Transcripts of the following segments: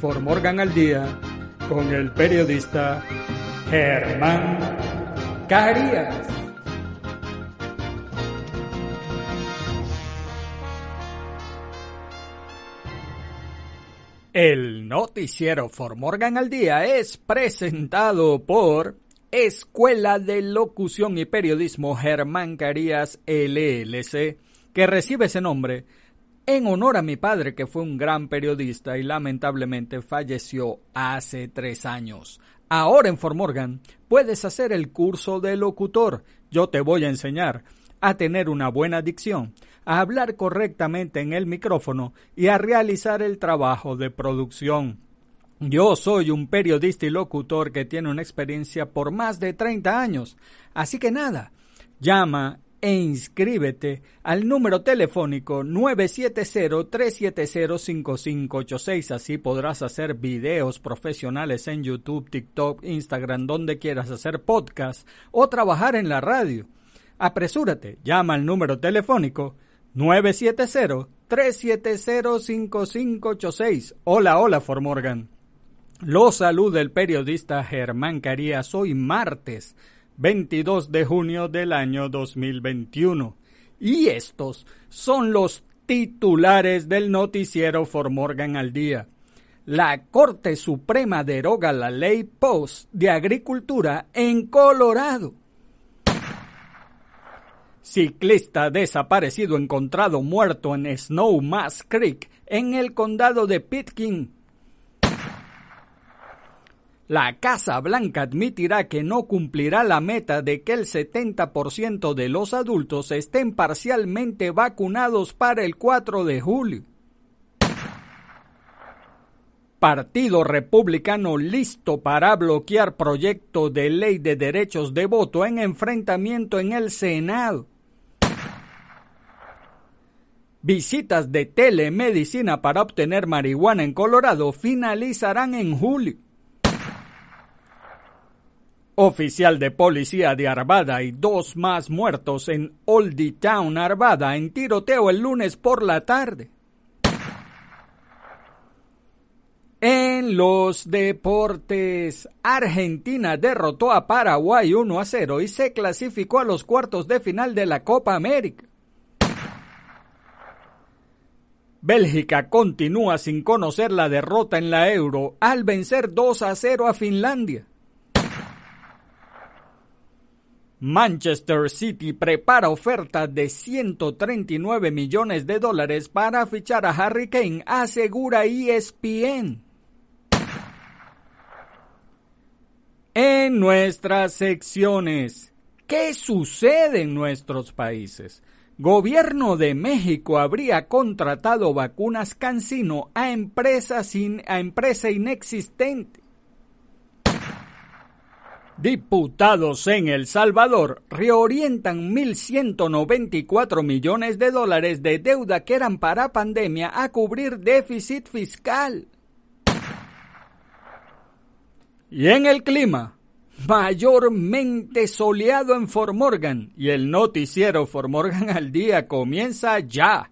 For Morgan al Día con el periodista Germán Carías. El noticiero For Morgan al Día es presentado por Escuela de Locución y Periodismo Germán Carías LLC, que recibe ese nombre en honor a mi padre, que fue un gran periodista y lamentablemente falleció hace tres años. Ahora en Formorgan puedes hacer el curso de locutor. Yo te voy a enseñar a tener una buena dicción, a hablar correctamente en el micrófono y a realizar el trabajo de producción. Yo soy un periodista y locutor que tiene una experiencia por más de 30 años. Así que nada, llama e inscríbete al número telefónico 970-370-5586. Así podrás hacer videos profesionales en YouTube, TikTok, Instagram, donde quieras hacer podcast o trabajar en la radio. Apresúrate, llama al número telefónico 970-370-5586. Hola, hola, Formorgan. Lo saluda el periodista Germán Carías. Hoy martes 22 de junio del año 2021. Y estos son los titulares del noticiero For Morgan al día. La Corte Suprema deroga la ley Post de Agricultura en Colorado. Ciclista desaparecido encontrado muerto en Snowmass Creek en el condado de Pitkin, la Casa Blanca admitirá que no cumplirá la meta de que el 70% de los adultos estén parcialmente vacunados para el 4 de julio. Partido Republicano listo para bloquear proyecto de ley de derechos de voto en enfrentamiento en el Senado. Visitas de telemedicina para obtener marihuana en Colorado finalizarán en julio. Oficial de policía de Arvada y dos más muertos en Oldie Town, Arvada, en tiroteo el lunes por la tarde. En los deportes, Argentina derrotó a Paraguay 1 a 0 y se clasificó a los cuartos de final de la Copa América. Bélgica continúa sin conocer la derrota en la Euro al vencer 2 a 0 a Finlandia. Manchester City prepara oferta de 139 millones de dólares para fichar a Harry Kane, asegura ESPN. En nuestras secciones, ¿qué sucede en nuestros países? Gobierno de México habría contratado vacunas Cancino a empresa, sin, a empresa inexistente. Diputados en El Salvador reorientan 1.194 millones de dólares de deuda que eran para pandemia a cubrir déficit fiscal. Y en el clima, mayormente soleado en Formorgan y el noticiero Formorgan al día comienza ya.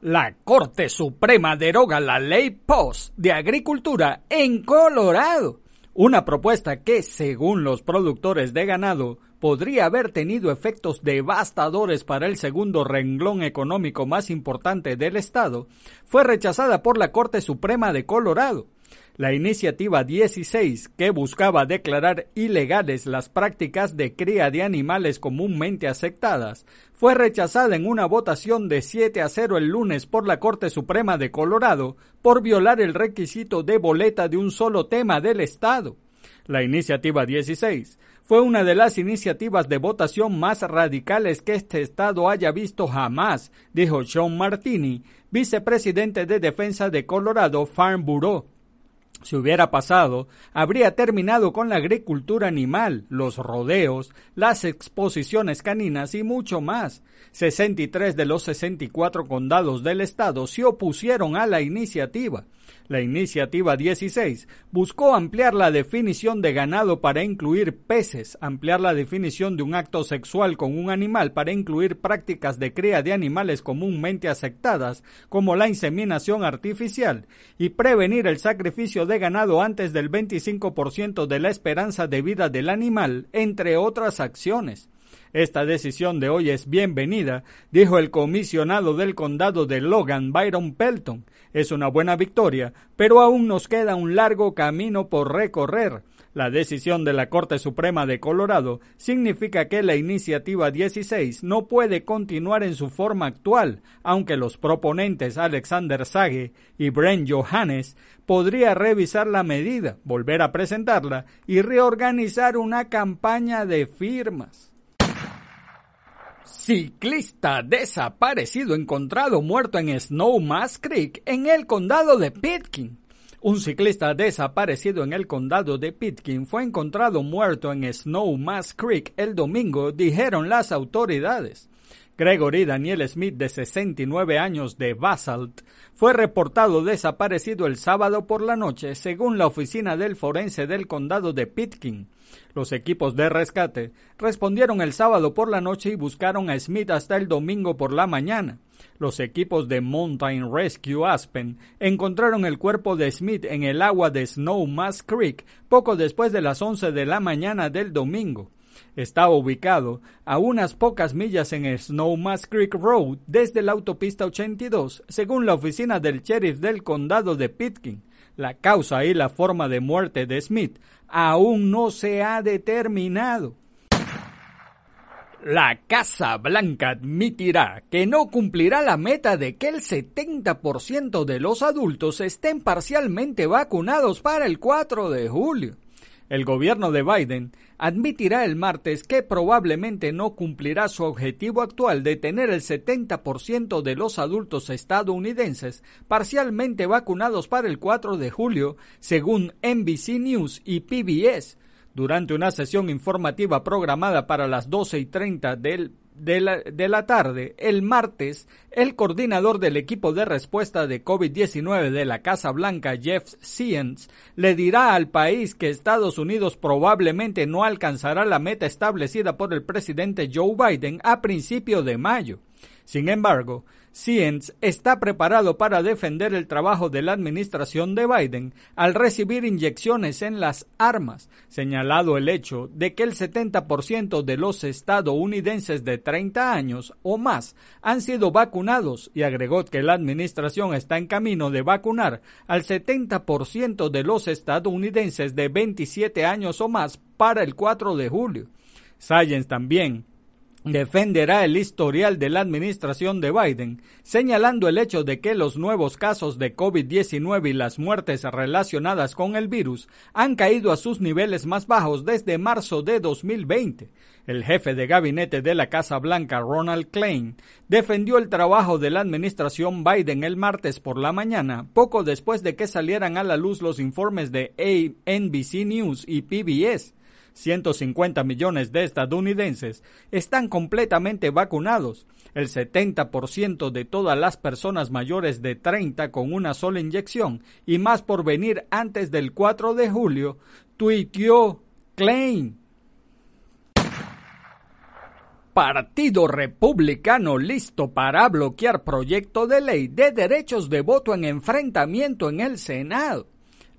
La Corte Suprema deroga la ley POS de Agricultura en Colorado una propuesta que, según los productores de ganado, podría haber tenido efectos devastadores para el segundo renglón económico más importante del Estado, fue rechazada por la Corte Suprema de Colorado. La iniciativa 16, que buscaba declarar ilegales las prácticas de cría de animales comúnmente aceptadas, fue rechazada en una votación de 7 a 0 el lunes por la Corte Suprema de Colorado por violar el requisito de boleta de un solo tema del Estado. La iniciativa 16 fue una de las iniciativas de votación más radicales que este Estado haya visto jamás, dijo Sean Martini, vicepresidente de defensa de Colorado Farm Bureau. Si hubiera pasado, habría terminado con la agricultura animal, los rodeos, las exposiciones caninas y mucho más. 63 de los 64 condados del estado se opusieron a la iniciativa. La iniciativa 16 buscó ampliar la definición de ganado para incluir peces, ampliar la definición de un acto sexual con un animal para incluir prácticas de cría de animales comúnmente aceptadas, como la inseminación artificial, y prevenir el sacrificio de ganado antes del 25% de la esperanza de vida del animal, entre otras acciones. Esta decisión de hoy es bienvenida, dijo el comisionado del condado de Logan, Byron Pelton. Es una buena victoria, pero aún nos queda un largo camino por recorrer. La decisión de la Corte Suprema de Colorado significa que la iniciativa 16 no puede continuar en su forma actual, aunque los proponentes Alexander Sage y Brent Johannes podría revisar la medida, volver a presentarla y reorganizar una campaña de firmas. Ciclista desaparecido encontrado muerto en Snowmass Creek en el condado de Pitkin. Un ciclista desaparecido en el condado de Pitkin fue encontrado muerto en Snowmass Creek el domingo, dijeron las autoridades. Gregory Daniel Smith, de 69 años de Basalt, fue reportado desaparecido el sábado por la noche, según la oficina del forense del condado de Pitkin. Los equipos de rescate respondieron el sábado por la noche y buscaron a Smith hasta el domingo por la mañana. Los equipos de Mountain Rescue Aspen encontraron el cuerpo de Smith en el agua de Snowmass Creek poco después de las 11 de la mañana del domingo. Estaba ubicado a unas pocas millas en Snowmass Creek Road desde la autopista 82, según la oficina del sheriff del condado de Pitkin. La causa y la forma de muerte de Smith aún no se ha determinado. La Casa Blanca admitirá que no cumplirá la meta de que el 70% de los adultos estén parcialmente vacunados para el 4 de julio. El gobierno de Biden admitirá el martes que probablemente no cumplirá su objetivo actual de tener el 70% de los adultos estadounidenses parcialmente vacunados para el 4 de julio, según NBC News y PBS, durante una sesión informativa programada para las 12 y 30 del de la, tarde, el martes, el coordinador del equipo de respuesta de COVID-19 de la Casa Blanca, Jeff Siens, le dirá al país que Estados Unidos probablemente no alcanzará la meta establecida por el presidente Joe Biden a principio de mayo. Sin embargo, Siemens está preparado para defender el trabajo de la administración de Biden al recibir inyecciones en las armas, señalado el hecho de que el 70% de los estadounidenses de 30 años o más han sido vacunados y agregó que la administración está en camino de vacunar al 70% de los estadounidenses de 27 años o más para el 4 de julio. Science también defenderá el historial de la administración de Biden, señalando el hecho de que los nuevos casos de COVID-19 y las muertes relacionadas con el virus han caído a sus niveles más bajos desde marzo de 2020. El jefe de gabinete de la Casa Blanca, Ronald Klein, defendió el trabajo de la administración Biden el martes por la mañana, poco después de que salieran a la luz los informes de NBC News y PBS 150 millones de estadounidenses están completamente vacunados. El 70% de todas las personas mayores de 30 con una sola inyección y más por venir antes del 4 de julio, tuiteó Klein. Partido Republicano listo para bloquear proyecto de ley de derechos de voto en enfrentamiento en el Senado.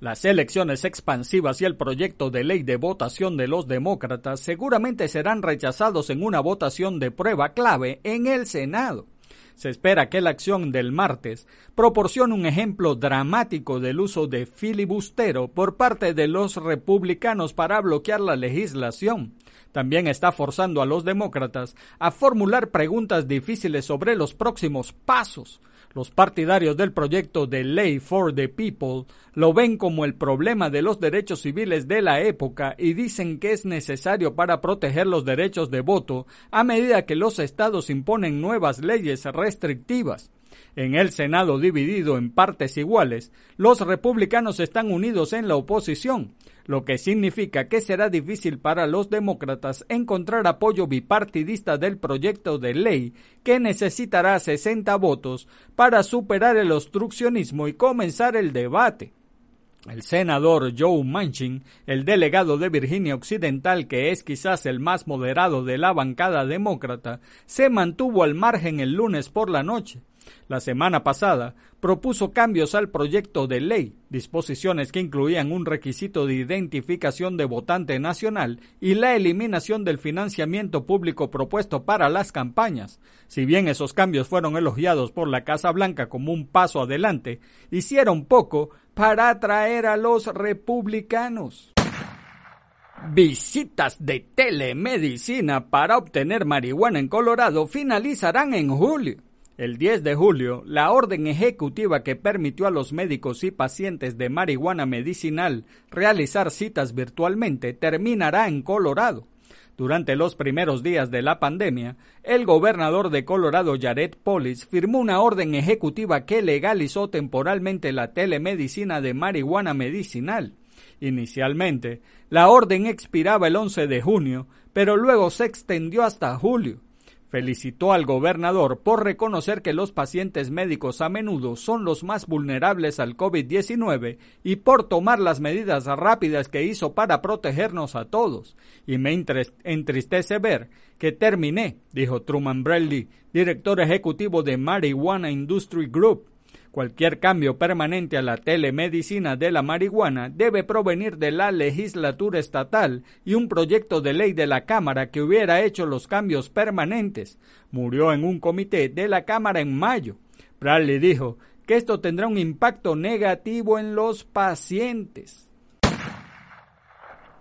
Las elecciones expansivas y el proyecto de ley de votación de los demócratas seguramente serán rechazados en una votación de prueba clave en el Senado. Se espera que la acción del martes proporcione un ejemplo dramático del uso de filibustero por parte de los republicanos para bloquear la legislación. También está forzando a los demócratas a formular preguntas difíciles sobre los próximos pasos. Los partidarios del proyecto de ley for the people lo ven como el problema de los derechos civiles de la época y dicen que es necesario para proteger los derechos de voto a medida que los estados imponen nuevas leyes restrictivas. En el Senado dividido en partes iguales, los republicanos están unidos en la oposición, lo que significa que será difícil para los demócratas encontrar apoyo bipartidista del proyecto de ley que necesitará 60 votos para superar el obstruccionismo y comenzar el debate. El senador Joe Manchin, el delegado de Virginia Occidental, que es quizás el más moderado de la bancada demócrata, se mantuvo al margen el lunes por la noche la semana pasada, propuso cambios al proyecto de ley, disposiciones que incluían un requisito de identificación de votante nacional y la eliminación del financiamiento público propuesto para las campañas. Si bien esos cambios fueron elogiados por la Casa Blanca como un paso adelante, hicieron poco para atraer a los republicanos. Visitas de telemedicina para obtener marihuana en Colorado finalizarán en julio. El 10 de julio, la orden ejecutiva que permitió a los médicos y pacientes de marihuana medicinal realizar citas virtualmente terminará en Colorado. Durante los primeros días de la pandemia, el gobernador de Colorado, Jared Polis, firmó una orden ejecutiva que legalizó temporalmente la telemedicina de marihuana medicinal. Inicialmente, la orden expiraba el 11 de junio, pero luego se extendió hasta julio felicitó al gobernador por reconocer que los pacientes médicos a menudo son los más vulnerables al COVID-19 y por tomar las medidas rápidas que hizo para protegernos a todos. Y me entristece ver que terminé, dijo Truman Bradley, director ejecutivo de Marijuana Industry Group, Cualquier cambio permanente a la telemedicina de la marihuana debe provenir de la legislatura estatal y un proyecto de ley de la Cámara que hubiera hecho los cambios permanentes. Murió en un comité de la Cámara en mayo. Bradley dijo que esto tendrá un impacto negativo en los pacientes.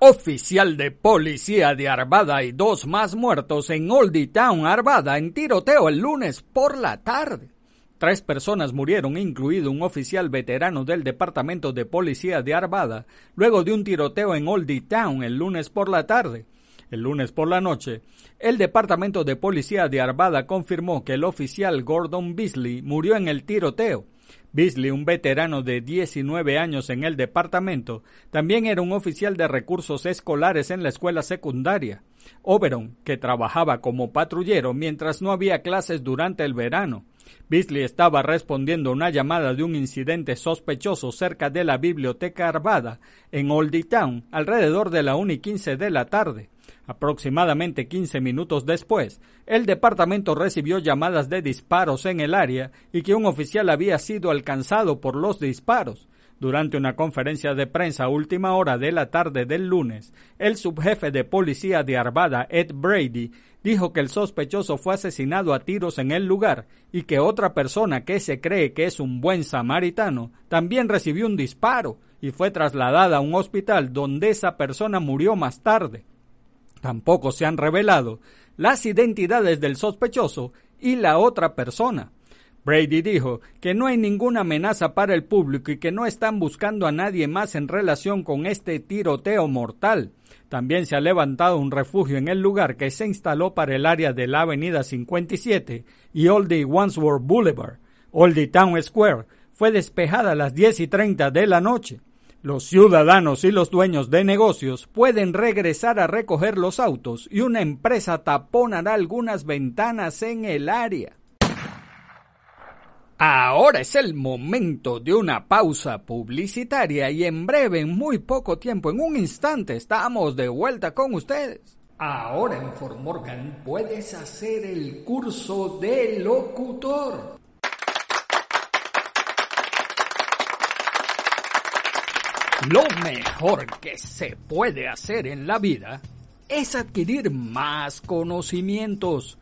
Oficial de policía de Arvada y dos más muertos en Oldie Town, Arvada, en tiroteo el lunes por la tarde. Tres personas murieron, incluido un oficial veterano del Departamento de Policía de Arvada, luego de un tiroteo en Oldie Town el lunes por la tarde. El lunes por la noche, el Departamento de Policía de Arvada confirmó que el oficial Gordon Beasley murió en el tiroteo. Beasley, un veterano de 19 años en el departamento, también era un oficial de recursos escolares en la escuela secundaria. Oberon, que trabajaba como patrullero mientras no había clases durante el verano. Beasley estaba respondiendo una llamada de un incidente sospechoso cerca de la biblioteca Arvada en Oldie Town alrededor de la 1 y 15 de la tarde. Aproximadamente 15 minutos después, el departamento recibió llamadas de disparos en el área y que un oficial había sido alcanzado por los disparos. Durante una conferencia de prensa a última hora de la tarde del lunes, el subjefe de policía de Arvada, Ed Brady, dijo que el sospechoso fue asesinado a tiros en el lugar y que otra persona que se cree que es un buen samaritano también recibió un disparo y fue trasladada a un hospital donde esa persona murió más tarde. Tampoco se han revelado las identidades del sospechoso y la otra persona. Brady dijo que no hay ninguna amenaza para el público y que no están buscando a nadie más en relación con este tiroteo mortal. También se ha levantado un refugio en el lugar que se instaló para el área de la Avenida 57 y Oldie Wandsworth Boulevard. Oldie Town Square fue despejada a las 10 y 30 de la noche. Los ciudadanos y los dueños de negocios pueden regresar a recoger los autos y una empresa taponará algunas ventanas en el área. Ahora es el momento de una pausa publicitaria y en breve, en muy poco tiempo, en un instante, estamos de vuelta con ustedes. Ahora en Fort Morgan puedes hacer el curso de locutor. Lo mejor que se puede hacer en la vida es adquirir más conocimientos.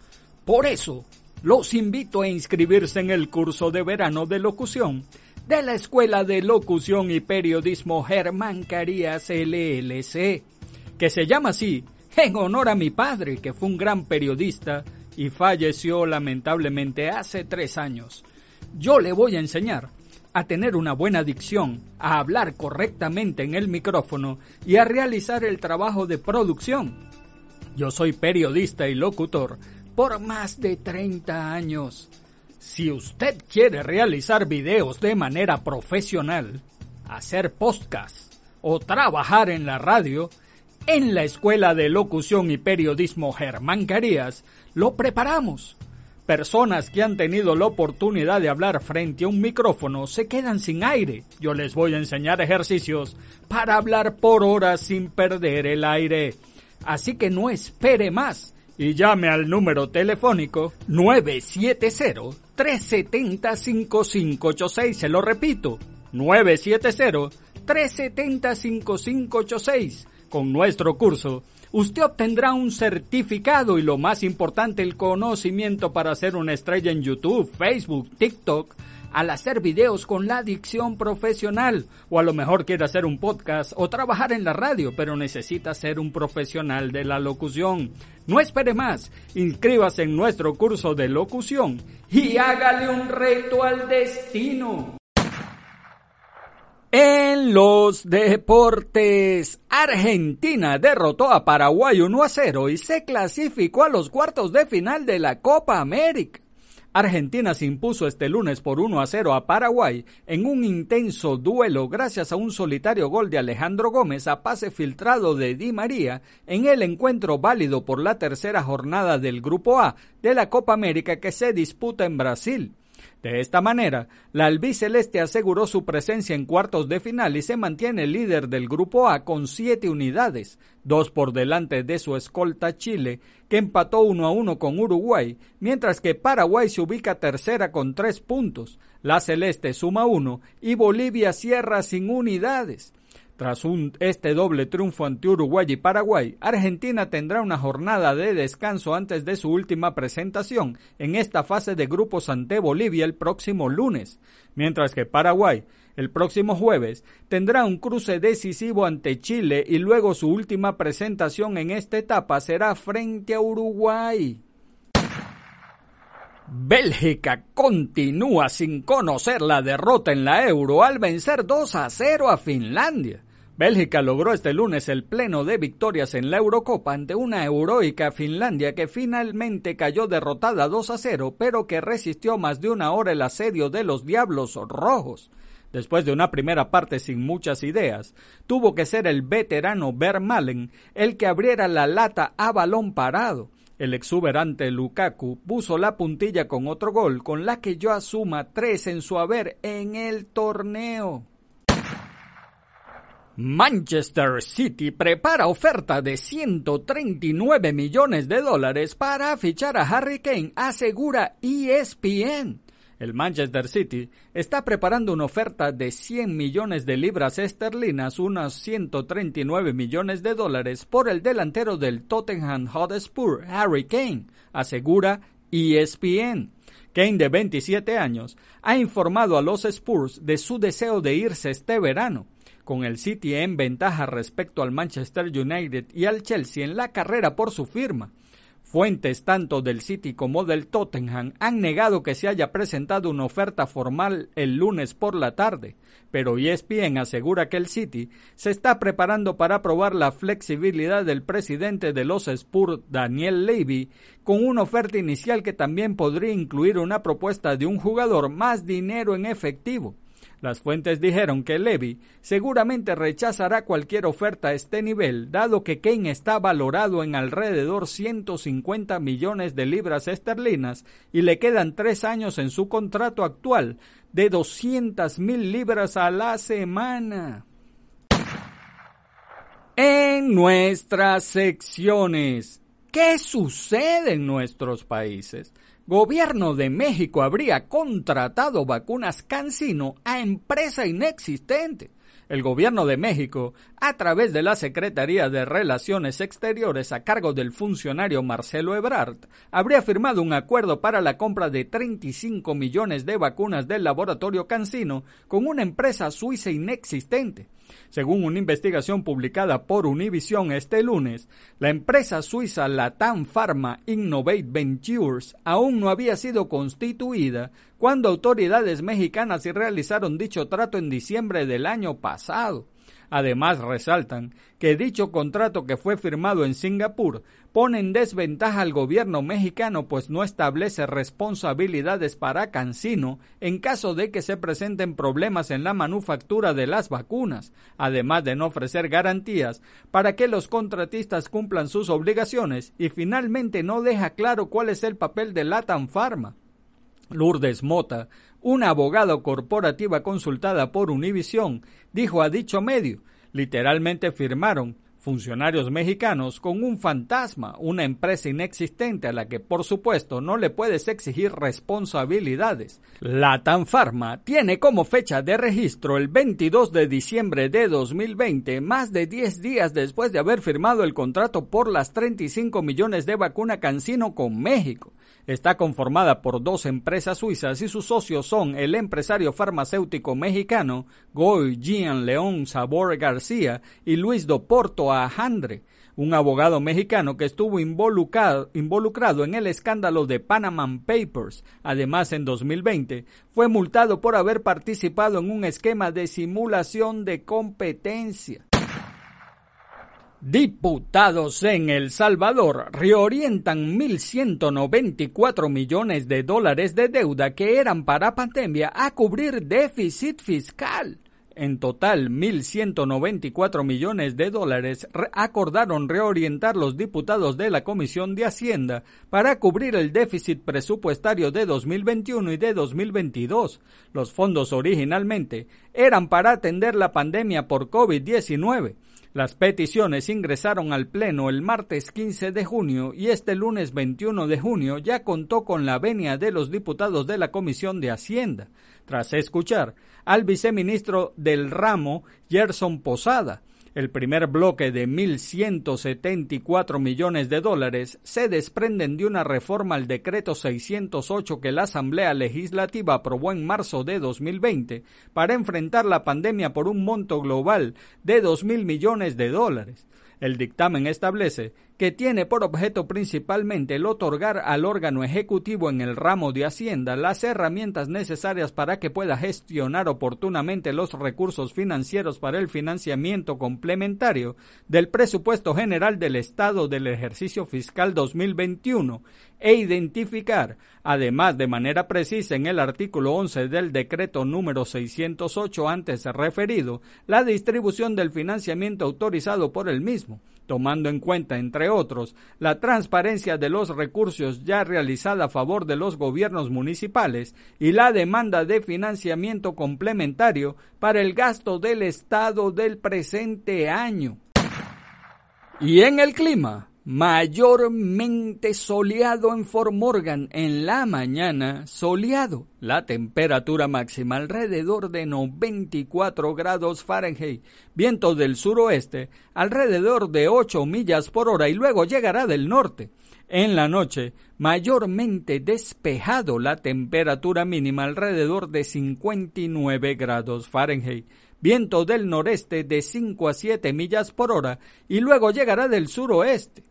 Por eso, los invito a inscribirse en el curso de verano de locución de la Escuela de Locución y Periodismo Germán Carías LLC, que se llama así en honor a mi padre, que fue un gran periodista y falleció lamentablemente hace tres años. Yo le voy a enseñar a tener una buena dicción, a hablar correctamente en el micrófono y a realizar el trabajo de producción. Yo soy periodista y locutor por más de 30 años. Si usted quiere realizar videos de manera profesional, hacer podcast o trabajar en la radio, en la Escuela de Locución y Periodismo Germán Carías lo preparamos. Personas que han tenido la oportunidad de hablar frente a un micrófono se quedan sin aire. Yo les voy a enseñar ejercicios para hablar por horas sin perder el aire. Así que no espere más y llame al número telefónico 970-370-5586. Se lo repito, 970-370-5586. Con nuestro curso, usted obtendrá un certificado y lo más importante, el conocimiento para ser una estrella en YouTube, Facebook, TikTok, al hacer videos con la dicción profesional o a lo mejor quiere hacer un podcast o trabajar en la radio pero necesita ser un profesional de la locución. No espere más, inscríbase en nuestro curso de locución y hágale un reto al destino. En los deportes, Argentina derrotó a Paraguay 1 a 0 y se clasificó a los cuartos de final de la Copa América. Argentina se impuso este lunes por 1 a 0 a Paraguay en un intenso duelo gracias a un solitario gol de Alejandro Gómez a pase filtrado de Di María en el encuentro válido por la tercera jornada del Grupo A de la Copa América que se disputa en Brasil. De esta manera, la albiceleste aseguró su presencia en cuartos de final y se mantiene líder del Grupo A con siete unidades, dos por delante de su escolta Chile, que empató uno a uno con Uruguay, mientras que Paraguay se ubica tercera con tres puntos, la celeste suma uno y Bolivia cierra sin unidades. Tras este doble triunfo ante Uruguay y Paraguay, Argentina tendrá una jornada de descanso antes de su última presentación en esta fase de grupos ante Bolivia el próximo lunes, mientras que Paraguay el próximo jueves tendrá un cruce decisivo ante Chile y luego su última presentación en esta etapa será frente a Uruguay. Bélgica continúa sin conocer la derrota en la Euro al vencer 2 a 0 a Finlandia. Bélgica logró este lunes el pleno de victorias en la Eurocopa ante una heroica Finlandia que finalmente cayó derrotada 2 a 0, pero que resistió más de una hora el asedio de los Diablos Rojos. Después de una primera parte sin muchas ideas, tuvo que ser el veterano Vermalen el que abriera la lata a balón parado. El exuberante Lukaku puso la puntilla con otro gol, con la que yo asuma tres en su haber en el torneo. Manchester City prepara oferta de 139 millones de dólares para fichar a Harry Kane, asegura ESPN. El Manchester City está preparando una oferta de 100 millones de libras esterlinas, unos 139 millones de dólares, por el delantero del Tottenham Hotspur, Harry Kane, asegura ESPN. Kane, de 27 años, ha informado a los Spurs de su deseo de irse este verano con el City en ventaja respecto al Manchester United y al Chelsea en la carrera por su firma. Fuentes tanto del City como del Tottenham han negado que se haya presentado una oferta formal el lunes por la tarde, pero ESPN asegura que el City se está preparando para probar la flexibilidad del presidente de los Spurs, Daniel Levy, con una oferta inicial que también podría incluir una propuesta de un jugador más dinero en efectivo. Las fuentes dijeron que Levy seguramente rechazará cualquier oferta a este nivel, dado que Kane está valorado en alrededor 150 millones de libras esterlinas y le quedan tres años en su contrato actual de 200 mil libras a la semana. En nuestras secciones, ¿qué sucede en nuestros países? Gobierno de México habría contratado vacunas Cancino a empresa inexistente. el gobierno de México, a través de la Secretaría de Relaciones Exteriores a cargo del funcionario Marcelo Ebrard, habría firmado un acuerdo para la compra de 35 millones de vacunas del laboratorio Cancino con una empresa suiza inexistente. Según una investigación publicada por Univision este lunes, la empresa suiza Latam Pharma Innovate Ventures aún no había sido constituida cuando autoridades mexicanas realizaron dicho trato en diciembre del año pasado. Además, resaltan que dicho contrato que fue firmado en Singapur pone en desventaja al gobierno mexicano pues no establece responsabilidades para Cancino en caso de que se presenten problemas en la manufactura de las vacunas, además de no ofrecer garantías para que los contratistas cumplan sus obligaciones y finalmente no deja claro cuál es el papel de Latam Pharma. Lourdes Mota, una abogada corporativa consultada por Univision, dijo a dicho medio, literalmente firmaron funcionarios mexicanos con un fantasma, una empresa inexistente a la que por supuesto no le puedes exigir responsabilidades. La Pharma tiene como fecha de registro el 22 de diciembre de 2020, más de 10 días después de haber firmado el contrato por las 35 millones de vacuna Cancino con México. Está conformada por dos empresas suizas y sus socios son el empresario farmacéutico mexicano Goy Jean León Sabor García y Luis Doporto Ajandre, un abogado mexicano que estuvo involucrado, involucrado en el escándalo de Panama Papers. Además, en 2020 fue multado por haber participado en un esquema de simulación de competencia. Diputados en El Salvador reorientan 1.194 millones de dólares de deuda que eran para pandemia a cubrir déficit fiscal. En total, 1.194 millones de dólares acordaron reorientar los diputados de la Comisión de Hacienda para cubrir el déficit presupuestario de 2021 y de 2022. Los fondos originalmente eran para atender la pandemia por COVID-19 las peticiones ingresaron al Pleno el martes 15 de junio y este lunes 21 de junio ya contó con la venia de los diputados de la Comisión de Hacienda, tras escuchar al viceministro del ramo, Gerson Posada, el primer bloque de 1.174 millones de dólares se desprenden de una reforma al decreto 608 que la Asamblea Legislativa aprobó en marzo de 2020 para enfrentar la pandemia por un monto global de 2.000 millones de dólares. El dictamen establece que tiene por objeto principalmente el otorgar al órgano ejecutivo en el ramo de Hacienda las herramientas necesarias para que pueda gestionar oportunamente los recursos financieros para el financiamiento complementario del presupuesto general del Estado del ejercicio fiscal 2021 e identificar, además de manera precisa en el artículo 11 del decreto número 608 antes referido, la distribución del financiamiento autorizado por el mismo, tomando en cuenta, entre otros, la transparencia de los recursos ya realizada a favor de los gobiernos municipales y la demanda de financiamiento complementario para el gasto del Estado del presente año. Y en el clima, mayormente soleado en Fort Morgan en la mañana, soleado. La temperatura máxima alrededor de 94 grados Fahrenheit, viento del suroeste alrededor de 8 millas por hora y luego llegará del norte. En la noche, mayormente despejado la temperatura mínima alrededor de 59 grados Fahrenheit viento del noreste de 5 a 7 millas por hora y luego llegará del suroeste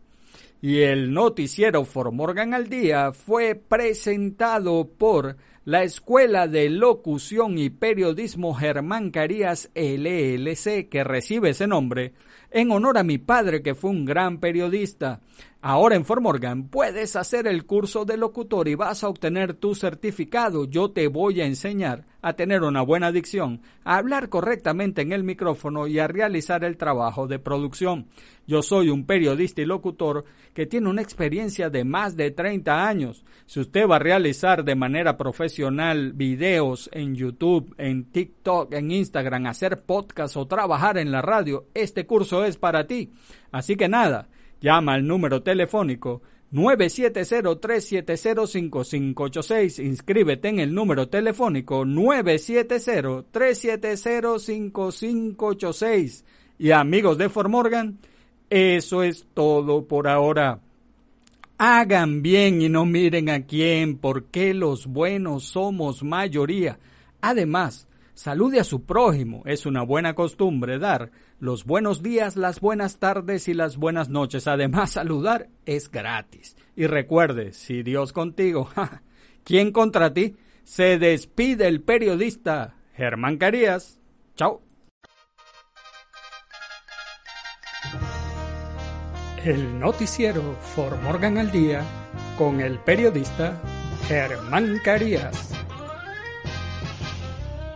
y el noticiero For Morgan al Día fue presentado por la Escuela de Locución y Periodismo Germán Carías LLC, que recibe ese nombre, en honor a mi padre que fue un gran periodista. Ahora en Formorgan puedes hacer el curso de locutor y vas a obtener tu certificado. Yo te voy a enseñar a tener una buena dicción, a hablar correctamente en el micrófono y a realizar el trabajo de producción. Yo soy un periodista y locutor que tiene una experiencia de más de 30 años. Si usted va a realizar de manera profesional videos en YouTube, en TikTok, en Instagram, hacer podcast o trabajar en la radio, este curso es para ti. Así que nada, Llama al número telefónico 970-370-5586. Inscríbete en el número telefónico 970-370-5586. Y amigos de Formorgan, eso es todo por ahora. Hagan bien y no miren a quién, porque los buenos somos mayoría. Además, salude a su prójimo. Es una buena costumbre dar los buenos días, las buenas tardes y las buenas noches. Además, saludar es gratis. Y recuerde, si Dios contigo, ¿quién contra ti? Se despide el periodista Germán Carías. Chao. El noticiero For Morgan al Día con el periodista Germán Carías.